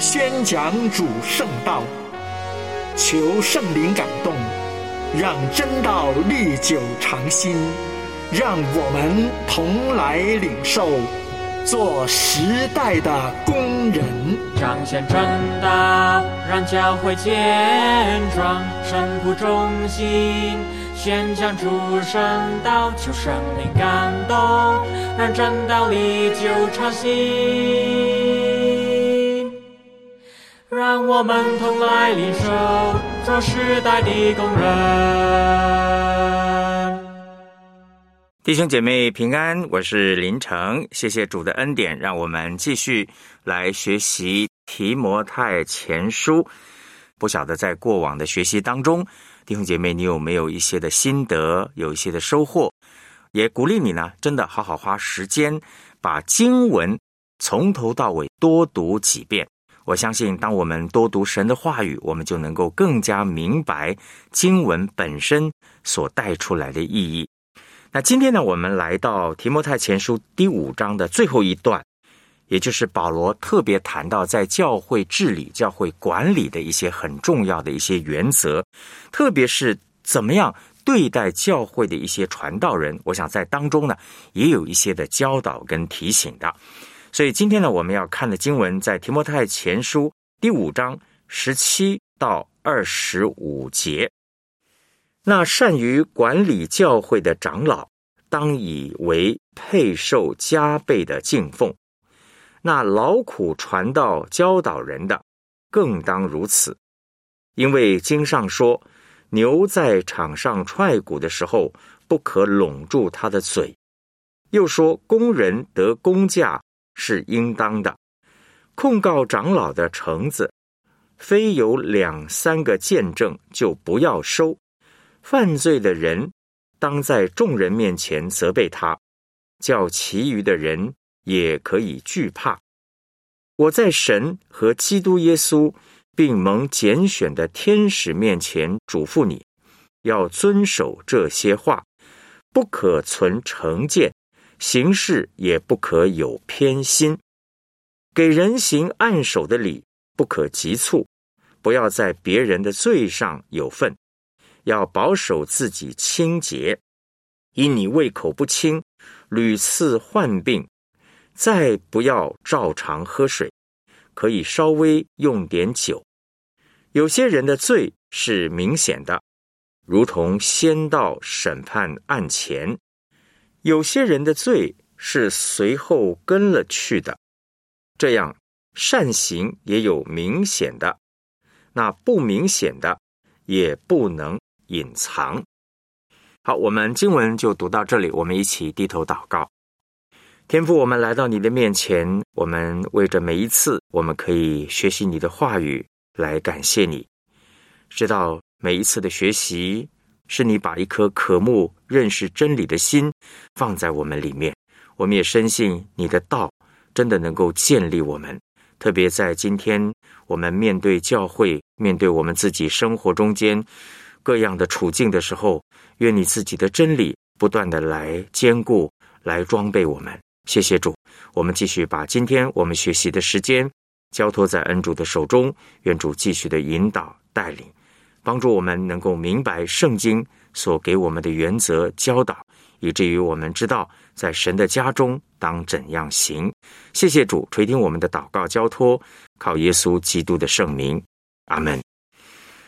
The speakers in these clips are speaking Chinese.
宣讲主圣道。求圣灵感动，让真道历久长新。让我们同来领受，做时代的工人。彰显真道，让教会健壮；神徒忠心。宣讲主圣道，求圣灵感动，让真道历久长新。让我们同来领受，这时代的工人。弟兄姐妹平安，我是林成，谢谢主的恩典，让我们继续来学习提摩太前书。不晓得在过往的学习当中。弟兄姐妹，你有没有一些的心得，有一些的收获？也鼓励你呢，真的好好花时间把经文从头到尾多读几遍。我相信，当我们多读神的话语，我们就能够更加明白经文本身所带出来的意义。那今天呢，我们来到提摩太前书第五章的最后一段。也就是保罗特别谈到在教会治理、教会管理的一些很重要的一些原则，特别是怎么样对待教会的一些传道人。我想在当中呢，也有一些的教导跟提醒的。所以今天呢，我们要看的经文在提摩太前书第五章十七到二十五节。那善于管理教会的长老，当以为配受加倍的敬奉。那劳苦传道、教导人的，更当如此，因为经上说：“牛在场上踹鼓的时候，不可拢住它的嘴。”又说：“工人得工价是应当的。”控告长老的橙子，非有两三个见证，就不要收。犯罪的人，当在众人面前责备他，叫其余的人。也可以惧怕。我在神和基督耶稣并蒙拣选的天使面前嘱咐你，要遵守这些话，不可存成见，行事也不可有偏心。给人行按手的礼，不可急促，不要在别人的罪上有份，要保守自己清洁。因你胃口不清，屡次患病。再不要照常喝水，可以稍微用点酒。有些人的罪是明显的，如同先到审判案前；有些人的罪是随后跟了去的。这样善行也有明显的，那不明显的也不能隐藏。好，我们经文就读到这里，我们一起低头祷告。天父，我们来到你的面前，我们为着每一次我们可以学习你的话语来感谢你。知道每一次的学习是你把一颗渴慕认识真理的心放在我们里面，我们也深信你的道真的能够建立我们。特别在今天我们面对教会、面对我们自己生活中间各样的处境的时候，愿你自己的真理不断的来兼顾、来装备我们。谢谢主，我们继续把今天我们学习的时间交托在恩主的手中，愿主继续的引导带领，帮助我们能够明白圣经所给我们的原则教导，以至于我们知道在神的家中当怎样行。谢谢主垂听我们的祷告交托，靠耶稣基督的圣名，阿门。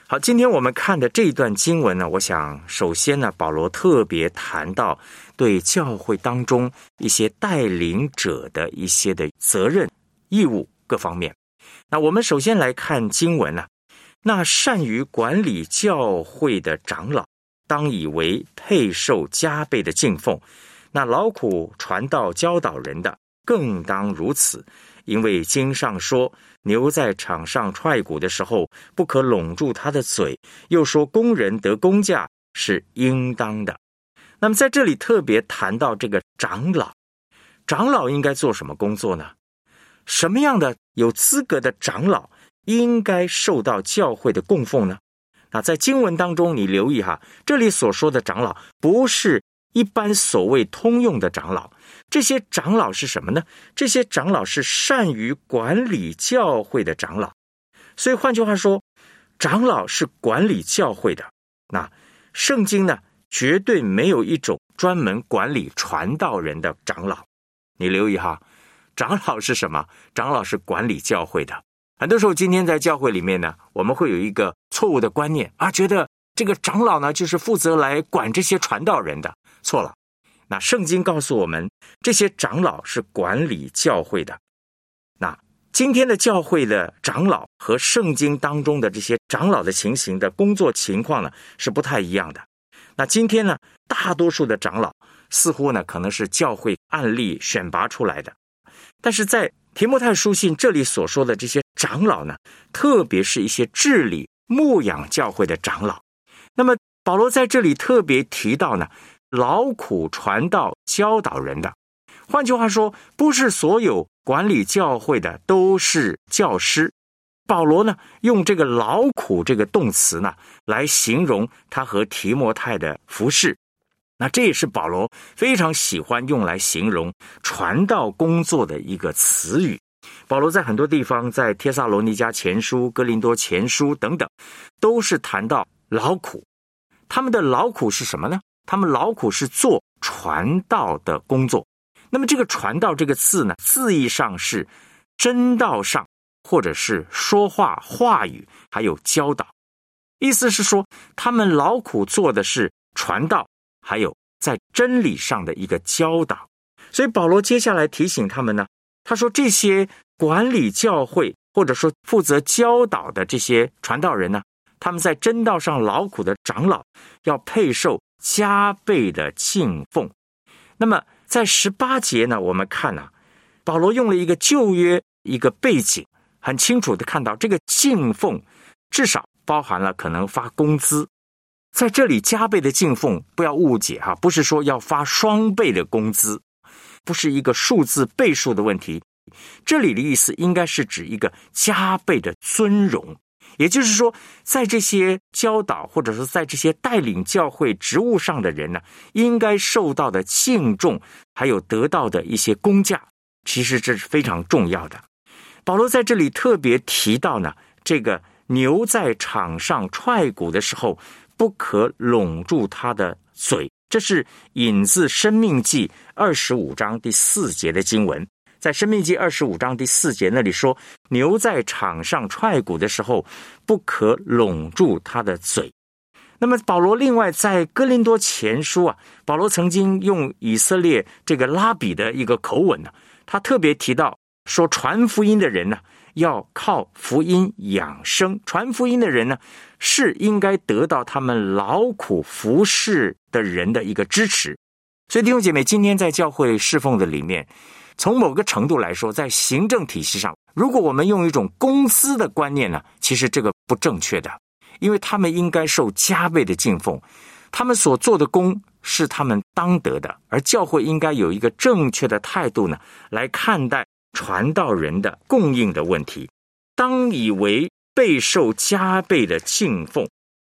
好，今天我们看的这一段经文呢，我想首先呢，保罗特别谈到对教会当中一些带领者的一些的责任、义务各方面。那我们首先来看经文呢，那善于管理教会的长老，当以为配受加倍的敬奉；那劳苦传道教导人的，更当如此，因为经上说，牛在场上踹鼓的时候，不可拢住它的嘴；又说，工人得工价是应当的。那么在这里特别谈到这个长老，长老应该做什么工作呢？什么样的有资格的长老应该受到教会的供奉呢？那在经文当中，你留意哈，这里所说的长老不是一般所谓通用的长老，这些长老是什么呢？这些长老是善于管理教会的长老。所以换句话说，长老是管理教会的。那圣经呢？绝对没有一种专门管理传道人的长老，你留意哈，长老是什么？长老是管理教会的。很多时候，今天在教会里面呢，我们会有一个错误的观念啊，觉得这个长老呢就是负责来管这些传道人的。错了，那圣经告诉我们，这些长老是管理教会的。那今天的教会的长老和圣经当中的这些长老的情形的工作情况呢，是不太一样的。那今天呢，大多数的长老似乎呢，可能是教会案例选拔出来的，但是在提摩太书信这里所说的这些长老呢，特别是一些治理牧养教会的长老。那么保罗在这里特别提到呢，劳苦传道教导人的，换句话说，不是所有管理教会的都是教师。保罗呢，用这个劳苦这个动词呢，来形容他和提摩太的服饰。那这也是保罗非常喜欢用来形容传道工作的一个词语。保罗在很多地方，在帖萨罗尼迦前书、哥林多前书等等，都是谈到劳苦。他们的劳苦是什么呢？他们劳苦是做传道的工作。那么这个“传道”这个字呢，字义上是真道上。或者是说话话语，还有教导，意思是说，他们劳苦做的是传道，还有在真理上的一个教导。所以保罗接下来提醒他们呢，他说这些管理教会或者说负责教导的这些传道人呢，他们在真道上劳苦的长老要配受加倍的敬奉。那么在十八节呢，我们看呐，保罗用了一个旧约一个背景。很清楚的看到，这个敬奉至少包含了可能发工资，在这里加倍的敬奉，不要误解哈，不是说要发双倍的工资，不是一个数字倍数的问题。这里的意思应该是指一个加倍的尊荣，也就是说，在这些教导或者说在这些带领教会职务上的人呢，应该受到的敬重，还有得到的一些工价，其实这是非常重要的。保罗在这里特别提到呢，这个牛在场上踹鼓的时候，不可拢住它的嘴。这是引自《生命记》二十五章第四节的经文。在《生命记》二十五章第四节那里说，牛在场上踹鼓的时候，不可拢住它的嘴。那么，保罗另外在《哥林多前书》啊，保罗曾经用以色列这个拉比的一个口吻呢，他特别提到。说传福音的人呢，要靠福音养生。传福音的人呢，是应该得到他们劳苦服侍的人的一个支持。所以弟兄姐妹，今天在教会侍奉的里面，从某个程度来说，在行政体系上，如果我们用一种公司的观念呢，其实这个不正确的，因为他们应该受加倍的敬奉，他们所做的工是他们当得的，而教会应该有一个正确的态度呢，来看待。传道人的供应的问题，当以为备受加倍的敬奉。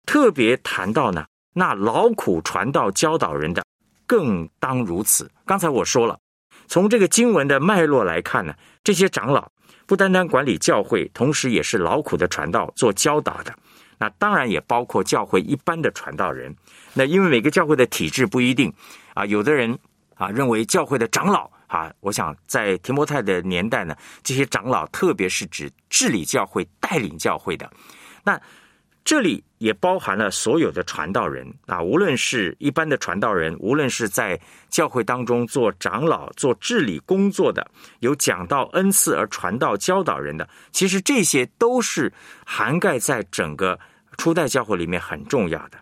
特别谈到呢，那劳苦传道教导人的，更当如此。刚才我说了，从这个经文的脉络来看呢，这些长老不单单管理教会，同时也是劳苦的传道做教导的。那当然也包括教会一般的传道人。那因为每个教会的体制不一定啊，有的人啊认为教会的长老。啊，我想在提摩太的年代呢，这些长老，特别是指治理教会、带领教会的，那这里也包含了所有的传道人啊，无论是一般的传道人，无论是在教会当中做长老、做治理工作的，有讲道恩赐而传道教导人的，其实这些都是涵盖在整个初代教会里面很重要的。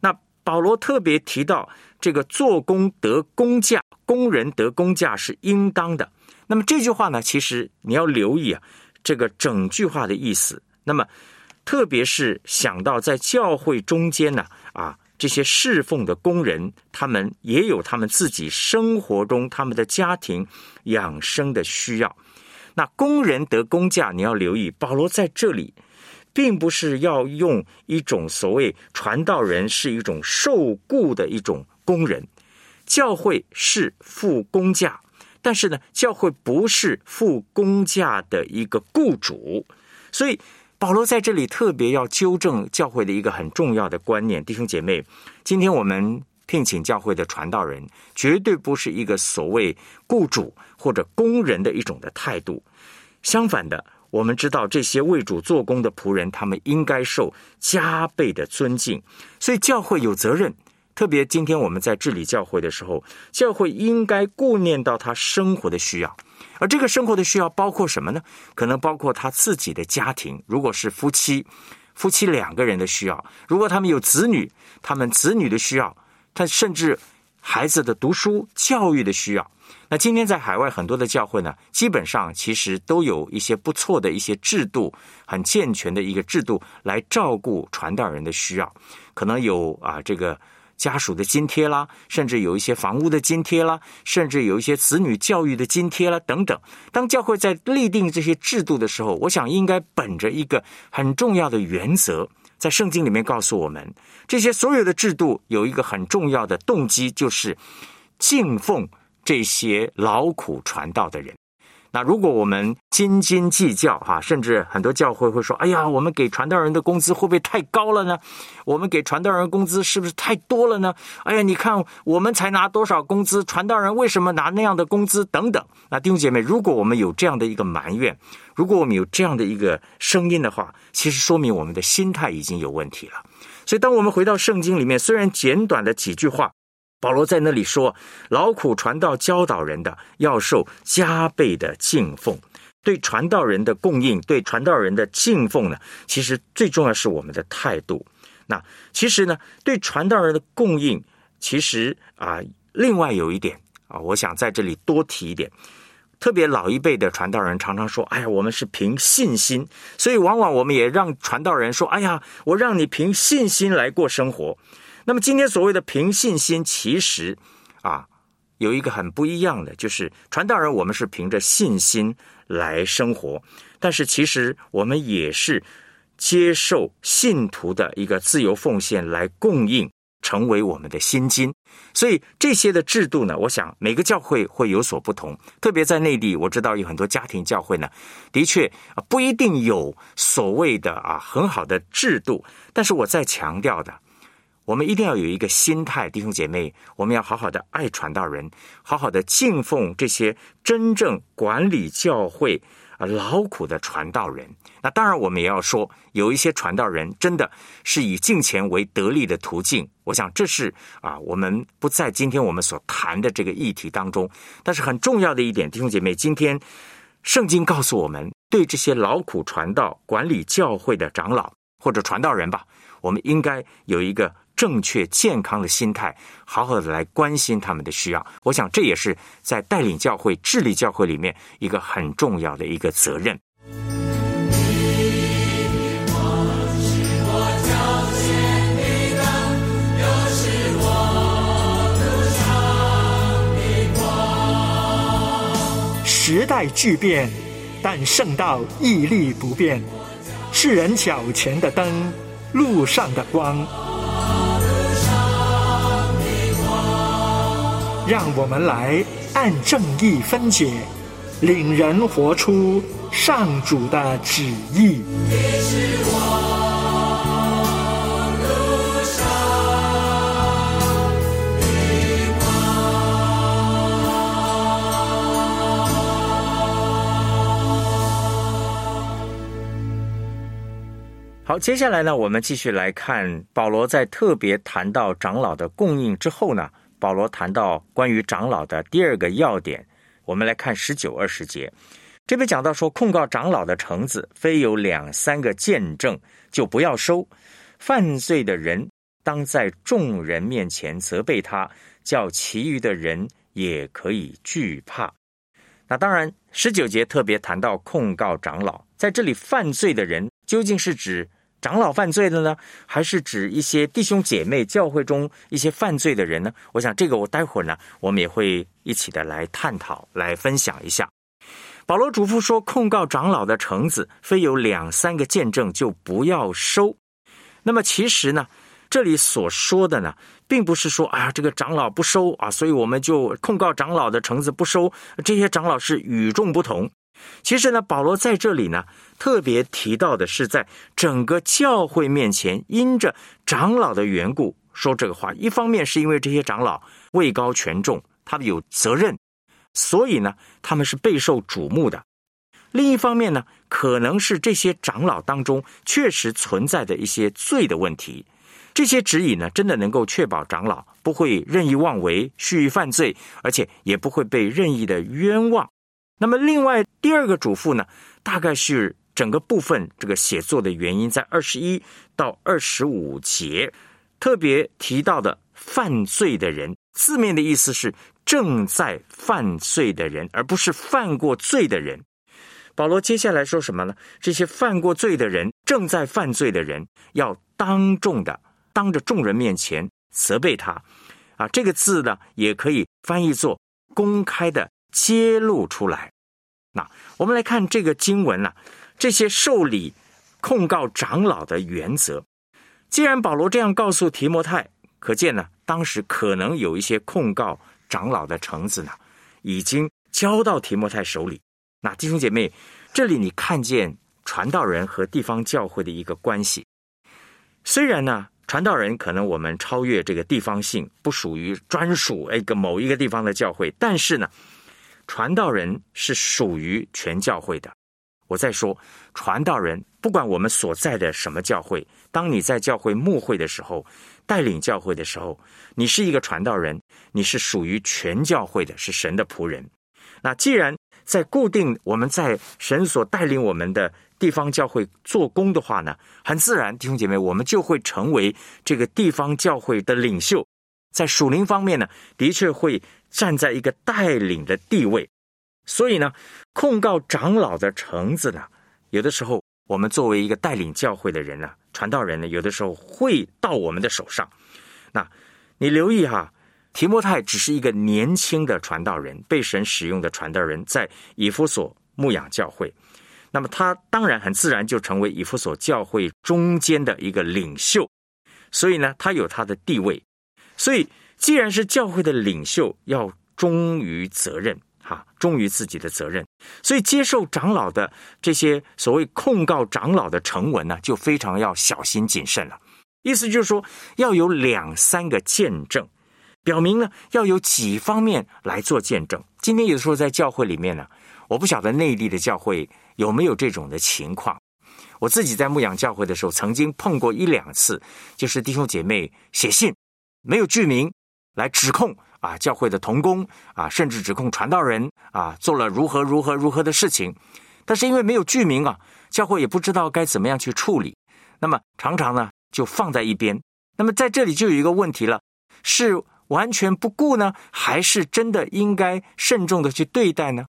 那保罗特别提到。这个做工得工价，工人得工价是应当的。那么这句话呢，其实你要留意啊，这个整句话的意思。那么，特别是想到在教会中间呢，啊，这些侍奉的工人，他们也有他们自己生活中他们的家庭养生的需要。那工人得工价，你要留意，保罗在这里并不是要用一种所谓传道人是一种受雇的一种工人，教会是付工价。但是呢，教会不是付工价的一个雇主，所以保罗在这里特别要纠正教会的一个很重要的观念，弟兄姐妹，今天我们聘请教会的传道人，绝对不是一个所谓雇主或者工人的一种的态度。相反的，我们知道这些为主做工的仆人，他们应该受加倍的尊敬，所以教会有责任。特别今天我们在治理教会的时候，教会应该顾念到他生活的需要，而这个生活的需要包括什么呢？可能包括他自己的家庭，如果是夫妻，夫妻两个人的需要；如果他们有子女，他们子女的需要；他甚至孩子的读书教育的需要。那今天在海外很多的教会呢，基本上其实都有一些不错的一些制度，很健全的一个制度来照顾传道人的需要，可能有啊这个。家属的津贴啦，甚至有一些房屋的津贴啦，甚至有一些子女教育的津贴啦，等等。当教会在立定这些制度的时候，我想应该本着一个很重要的原则，在圣经里面告诉我们，这些所有的制度有一个很重要的动机，就是敬奉这些劳苦传道的人。那如果我们斤斤计较哈，甚至很多教会会说：“哎呀，我们给传道人的工资会不会太高了呢？我们给传道人工资是不是太多了呢？哎呀，你看我们才拿多少工资，传道人为什么拿那样的工资？等等。”那弟兄姐妹，如果我们有这样的一个埋怨，如果我们有这样的一个声音的话，其实说明我们的心态已经有问题了。所以，当我们回到圣经里面，虽然简短的几句话。保罗在那里说：“劳苦传道教导人的，要受加倍的敬奉。对传道人的供应，对传道人的敬奉呢，其实最重要是我们的态度。那其实呢，对传道人的供应，其实啊，另外有一点啊，我想在这里多提一点。特别老一辈的传道人常常说：‘哎呀，我们是凭信心，所以往往我们也让传道人说：‘哎呀，我让你凭信心来过生活。’”那么今天所谓的凭信心，其实啊有一个很不一样的，就是传道人我们是凭着信心来生活，但是其实我们也是接受信徒的一个自由奉献来供应，成为我们的薪金。所以这些的制度呢，我想每个教会会有所不同。特别在内地，我知道有很多家庭教会呢，的确不一定有所谓的啊很好的制度，但是我在强调的。我们一定要有一个心态，弟兄姐妹，我们要好好的爱传道人，好好的敬奉这些真正管理教会啊劳苦的传道人。那当然，我们也要说，有一些传道人真的是以金钱为得利的途径。我想这是啊，我们不在今天我们所谈的这个议题当中。但是很重要的一点，弟兄姐妹，今天圣经告诉我们，对这些劳苦传道、管理教会的长老或者传道人吧，我们应该有一个。正确健康的心态，好好的来关心他们的需要。我想这也是在带领教会、治理教会里面一个很重要的一个责任。时代巨变，但圣道屹立不变。世人脚前的灯，路上的光。让我们来按正义分解，领人活出上主的旨意。好，接下来呢，我们继续来看保罗在特别谈到长老的供应之后呢。保罗谈到关于长老的第二个要点，我们来看十九二十节，这边讲到说，控告长老的橙子，非有两三个见证，就不要收。犯罪的人当在众人面前责备他，叫其余的人也可以惧怕。那当然，十九节特别谈到控告长老，在这里犯罪的人究竟是指长老犯罪的呢，还是指一些弟兄姐妹教会中一些犯罪的人呢？我想这个我待会儿呢，我们也会一起的来探讨、来分享一下。保罗嘱咐说，控告长老的橙子，非有两三个见证就不要收。那么其实呢，这里所说的呢，并不是说啊，这个长老不收啊，所以我们就控告长老的橙子不收。这些长老是与众不同。其实呢，保罗在这里呢，特别提到的是，在整个教会面前，因着长老的缘故说这个话。一方面是因为这些长老位高权重，他们有责任。所以呢，他们是备受瞩目的。另一方面呢，可能是这些长老当中确实存在的一些罪的问题。这些指引呢，真的能够确保长老不会任意妄为、蓄意犯罪，而且也不会被任意的冤枉。那么，另外第二个嘱咐呢，大概是整个部分这个写作的原因，在二十一到二十五节特别提到的犯罪的人，字面的意思是。正在犯罪的人，而不是犯过罪的人。保罗接下来说什么呢？这些犯过罪的人，正在犯罪的人，要当众的当着众人面前责备他。啊，这个字呢，也可以翻译作公开的揭露出来。那我们来看这个经文呢，这些受理控告长老的原则。既然保罗这样告诉提摩太，可见呢，当时可能有一些控告。长老的橙子呢，已经交到提摩太手里。那弟兄姐妹，这里你看见传道人和地方教会的一个关系。虽然呢，传道人可能我们超越这个地方性，不属于专属一个某一个地方的教会，但是呢，传道人是属于全教会的。我在说，传道人不管我们所在的什么教会，当你在教会牧会的时候。带领教会的时候，你是一个传道人，你是属于全教会的，是神的仆人。那既然在固定我们在神所带领我们的地方教会做工的话呢，很自然，弟兄姐妹，我们就会成为这个地方教会的领袖。在属灵方面呢，的确会站在一个带领的地位。所以呢，控告长老的橙子呢，有的时候我们作为一个带领教会的人呢。传道人呢，有的时候会到我们的手上。那你留意哈，提摩太只是一个年轻的传道人，被神使用的传道人，在以弗所牧养教会。那么他当然很自然就成为以弗所教会中间的一个领袖。所以呢，他有他的地位。所以，既然是教会的领袖，要忠于责任。啊，忠于自己的责任，所以接受长老的这些所谓控告长老的成文呢，就非常要小心谨慎了。意思就是说，要有两三个见证，表明呢要有几方面来做见证。今天有时候在教会里面呢，我不晓得内地的教会有没有这种的情况。我自己在牧养教会的时候，曾经碰过一两次，就是弟兄姐妹写信，没有具名来指控。啊，教会的童工啊，甚至指控传道人啊，做了如何如何如何的事情，但是因为没有具名啊，教会也不知道该怎么样去处理，那么常常呢就放在一边。那么在这里就有一个问题了：是完全不顾呢，还是真的应该慎重的去对待呢？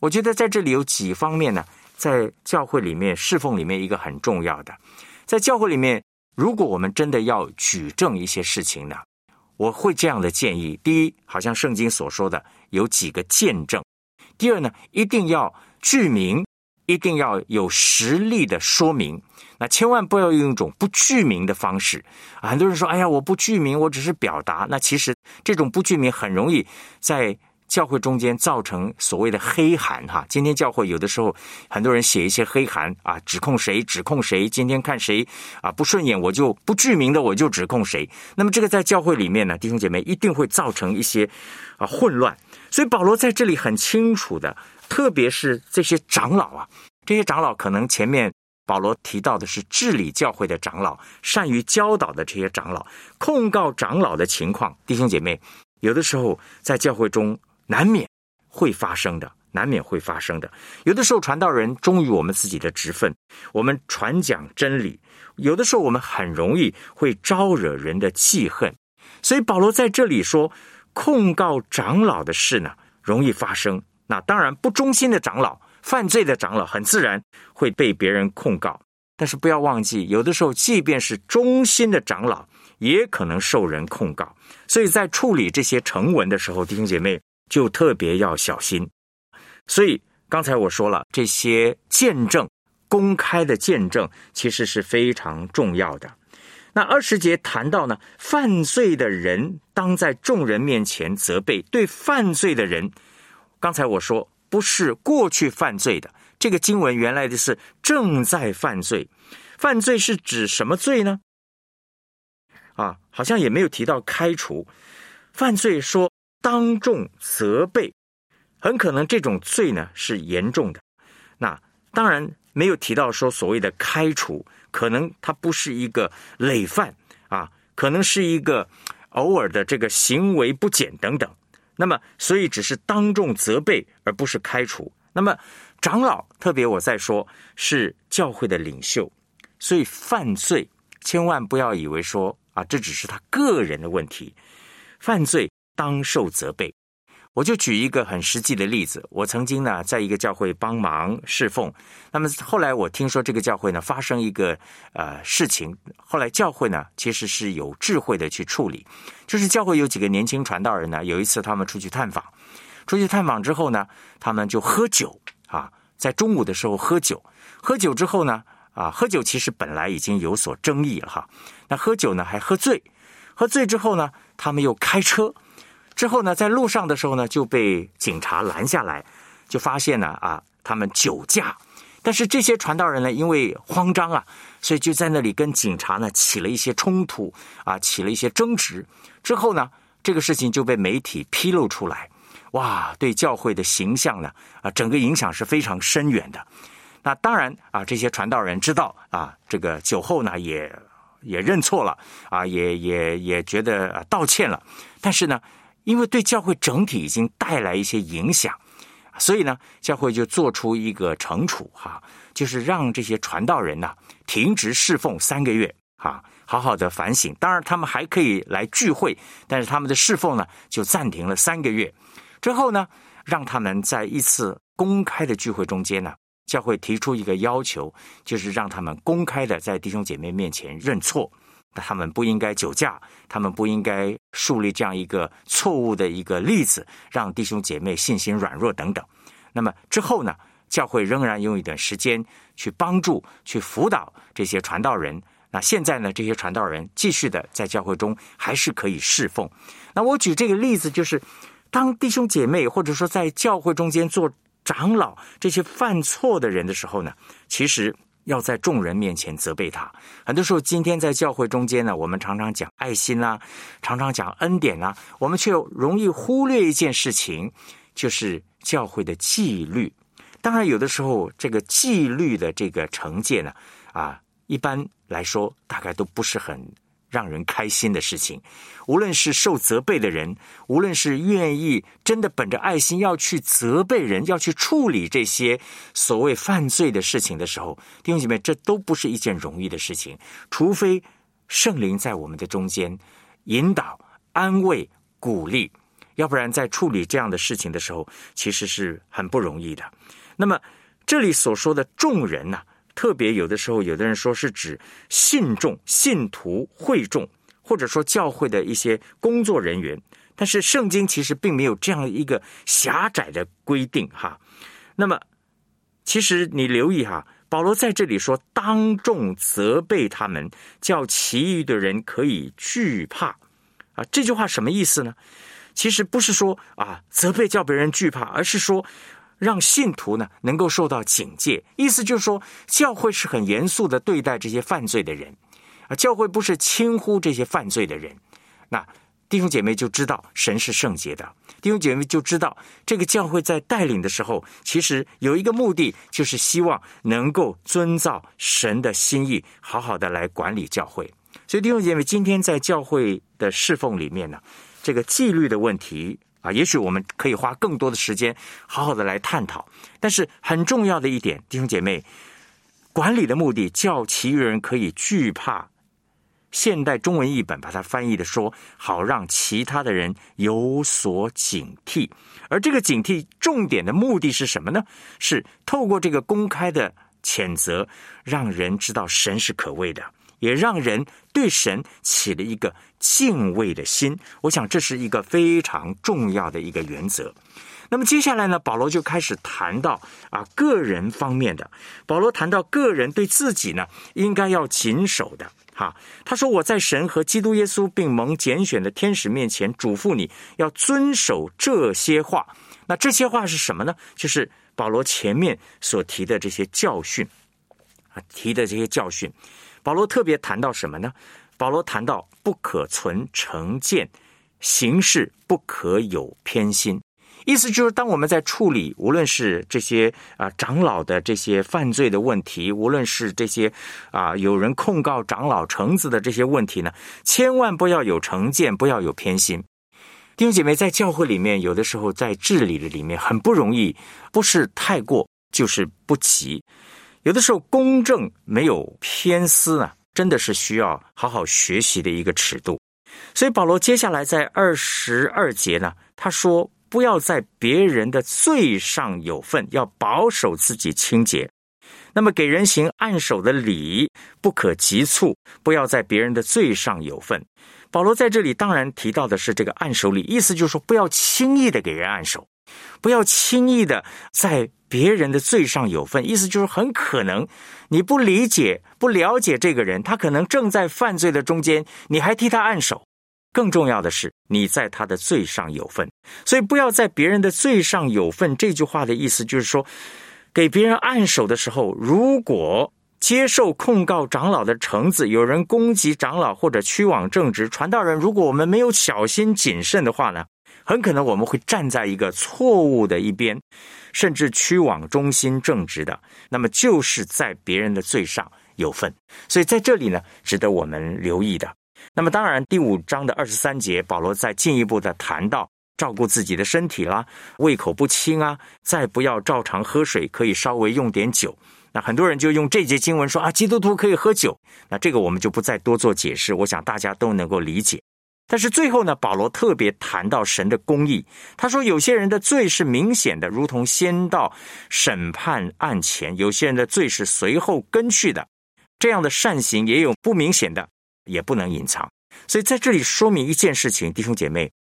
我觉得在这里有几方面呢，在教会里面侍奉里面一个很重要的，在教会里面，如果我们真的要举证一些事情呢？我会这样的建议：第一，好像圣经所说的有几个见证；第二呢，一定要具名，一定要有实例的说明。那千万不要用一种不具名的方式。很多人说：“哎呀，我不具名，我只是表达。”那其实这种不具名很容易在。教会中间造成所谓的黑函哈，今天教会有的时候很多人写一些黑函啊，指控谁指控谁，今天看谁啊不顺眼，我就不具名的我就指控谁。那么这个在教会里面呢，弟兄姐妹一定会造成一些啊混乱。所以保罗在这里很清楚的，特别是这些长老啊，这些长老可能前面保罗提到的是治理教会的长老，善于教导的这些长老，控告长老的情况，弟兄姐妹有的时候在教会中。难免会发生的，难免会发生的。有的时候，传道人忠于我们自己的职分，我们传讲真理；有的时候，我们很容易会招惹人的记恨。所以，保罗在这里说，控告长老的事呢，容易发生。那当然，不忠心的长老、犯罪的长老，很自然会被别人控告。但是不要忘记，有的时候，即便是忠心的长老，也可能受人控告。所以在处理这些成文的时候，弟兄姐妹就特别要小心。所以刚才我说了，这些见证、公开的见证，其实是非常重要的。那二十节谈到呢，犯罪的人当在众人面前责备。对犯罪的人，刚才我说不是过去犯罪的，这个经文原来的是正在犯罪。犯罪是指什么罪呢？啊，好像也没有提到开除。犯罪说当众责备，很可能这种罪呢是严重的。那当然没有提到说所谓的开除。可能他不是一个累犯啊，可能是一个偶尔的这个行为不检等等。那么，所以只是当众责备，而不是开除。那么，长老特别我再说，是教会的领袖，所以犯罪千万不要以为说啊，这只是他个人的问题，犯罪当受责备。我就举一个很实际的例子，我曾经呢在一个教会帮忙侍奉，那么后来我听说这个教会呢发生一个呃事情，后来教会呢其实是有智慧的去处理，就是教会有几个年轻传道人呢，有一次他们出去探访，出去探访之后呢，他们就喝酒啊，在中午的时候喝酒，喝酒之后呢啊，喝酒其实本来已经有所争议了哈，那喝酒呢还喝醉，喝醉之后呢，他们又开车。之后呢，在路上的时候呢，就被警察拦下来，就发现呢啊，他们酒驾。但是这些传道人呢，因为慌张啊，所以就在那里跟警察呢起了一些冲突啊，起了一些争执。之后呢，这个事情就被媒体披露出来，哇，对教会的形象呢啊，整个影响是非常深远的。那当然啊，这些传道人知道啊，这个酒后呢也也认错了啊，也也也觉得道歉了，但是呢。因为对教会整体已经带来一些影响，所以呢，教会就做出一个惩处哈，就是让这些传道人呢停职侍奉三个月哈，好好的反省。当然，他们还可以来聚会，但是他们的侍奉呢就暂停了三个月。之后呢，让他们在一次公开的聚会中间呢，教会提出一个要求，就是让他们公开的在弟兄姐妹面前认错。他们不应该酒驾，他们不应该树立这样一个错误的一个例子，让弟兄姐妹信心软弱等等。那么之后呢？教会仍然用一段时间去帮助、去辅导这些传道人。那现在呢？这些传道人继续的在教会中还是可以侍奉。那我举这个例子，就是当弟兄姐妹或者说在教会中间做长老这些犯错的人的时候呢，其实。要在众人面前责备他。很多时候，今天在教会中间呢，我们常常讲爱心啊，常常讲恩典啊，我们却容易忽略一件事情，就是教会的纪律。当然，有的时候这个纪律的这个惩戒呢，啊，一般来说大概都不是很。让人开心的事情，无论是受责备的人，无论是愿意真的本着爱心要去责备人，要去处理这些所谓犯罪的事情的时候，弟兄姐妹，这都不是一件容易的事情。除非圣灵在我们的中间引导、安慰、鼓励，要不然在处理这样的事情的时候，其实是很不容易的。那么这里所说的众人呢？特别有的时候，有的人说是指信众、信徒、会众，或者说教会的一些工作人员。但是圣经其实并没有这样一个狭窄的规定哈。那么，其实你留意哈，保罗在这里说当众责备他们，叫其余的人可以惧怕啊。这句话什么意思呢？其实不是说啊责备叫别人惧怕，而是说。让信徒呢能够受到警戒，意思就是说，教会是很严肃的对待这些犯罪的人，啊，教会不是轻忽这些犯罪的人。那弟兄姐妹就知道神是圣洁的，弟兄姐妹就知道这个教会在带领的时候，其实有一个目的，就是希望能够遵照神的心意，好好的来管理教会。所以弟兄姐妹，今天在教会的侍奉里面呢，这个纪律的问题。啊，也许我们可以花更多的时间，好好的来探讨。但是很重要的一点，弟兄姐妹，管理的目的叫其余人可以惧怕，现代中文译本把它翻译的说，好让其他的人有所警惕。而这个警惕重点的目的是什么呢？是透过这个公开的谴责，让人知道神是可畏的，也让人对神起了一个敬畏的心。我想这是一个非常重要的一个原则。那么接下来呢，保罗就开始谈到啊个人方面的。保罗谈到个人对自己呢，应该要谨守的。哈，他说：“我在神和基督耶稣并蒙拣选的天使面前嘱咐你要遵守这些话。那这些话是什么呢？就是保罗前面所提的这些教训啊，提的这些教训。保罗特别谈到什么呢？保罗谈到不可存成见，行事不可有偏心。”意思就是，当我们在处理无论是这些啊长老的这些犯罪的问题，无论是这些啊有人控告长老橙子的这些问题呢，千万不要有成见，不要有偏心。弟兄姐妹，在教会里面，有的时候在治理的里面很不容易，不是太过就是不齐。有的时候公正没有偏私呢，真的是需要好好学习的一个尺度。所以保罗接下来在二十二节呢，他说。不要在别人的罪上有份，要保守自己清洁。那么给人行按手的礼，不可急促，不要在别人的罪上有份。保罗在这里当然提到的是这个按手礼，意思就是说不要轻易的给人按手，不要轻易的在别人的罪上有份。意思就是很可能你不理解、不了解这个人，他可能正在犯罪的中间，你还替他按手。更重要的是，你在他的罪上有份，所以不要在别人的罪上有份。这句话的意思就是说，给别人按手的时候，如果接受控告长老的橙子，有人攻击长老或者屈枉正直传道人，如果我们没有小心谨慎的话呢，很可能我们会站在一个错误的一边，甚至趋往中心正直的，那么就是在别人的罪上有份。所以在这里呢，值得我们留意的。那么，当然，第五章的二十三节，保罗在进一步的谈到照顾自己的身体啦，胃口不清啊，再不要照常喝水，可以稍微用点酒。那很多人就用这节经文说啊，基督徒可以喝酒。那这个我们就不再多做解释，我想大家都能够理解。但是最后呢，保罗特别谈到神的公义，他说有些人的罪是明显的，如同先到审判案前；有些人的罪是随后跟去的，这样的善行也有不明显的。也不能隐藏，所以在这里说明一件事情，弟兄姐妹，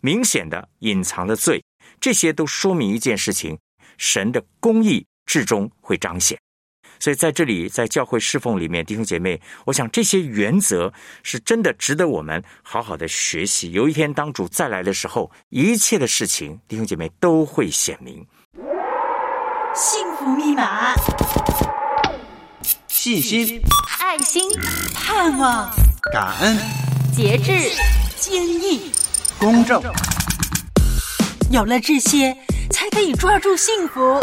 明显的隐藏的罪，这些都说明一件事情：神的公义至终会彰显。所以在这里，在教会侍奉里面，弟兄姐妹，我想这些原则是真的值得我们好好的学习。有一天当主再来的时候，一切的事情，弟兄姐妹都会显明。幸福密码：信心、爱心、盼望。感恩、节制、坚毅、公正，有了这些，才可以抓住幸福。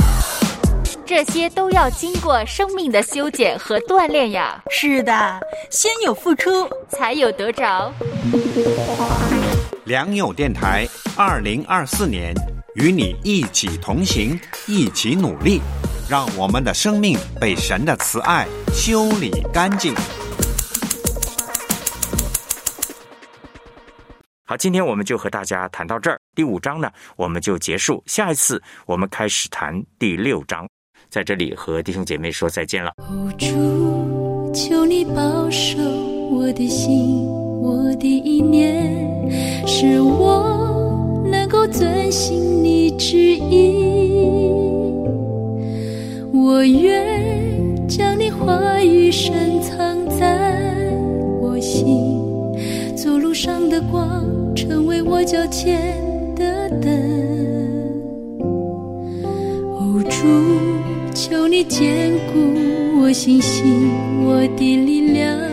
这些都要经过生命的修剪和锻炼呀。是的，先有付出，才有得着。良友电台，二零二四年与你一起同行，一起努力，让我们的生命被神的慈爱修理干净。好，今天我们就和大家谈到这儿。第五章呢，我们就结束。下一次我们开始谈第六章，在这里和弟兄姐妹说再见了。主，求你保守我的心，我的意念，使我能够遵行你旨意。我愿将你话语深藏在我心。走路上的光，成为我脚前的灯。哦，主，求你坚固我信心，我的力量。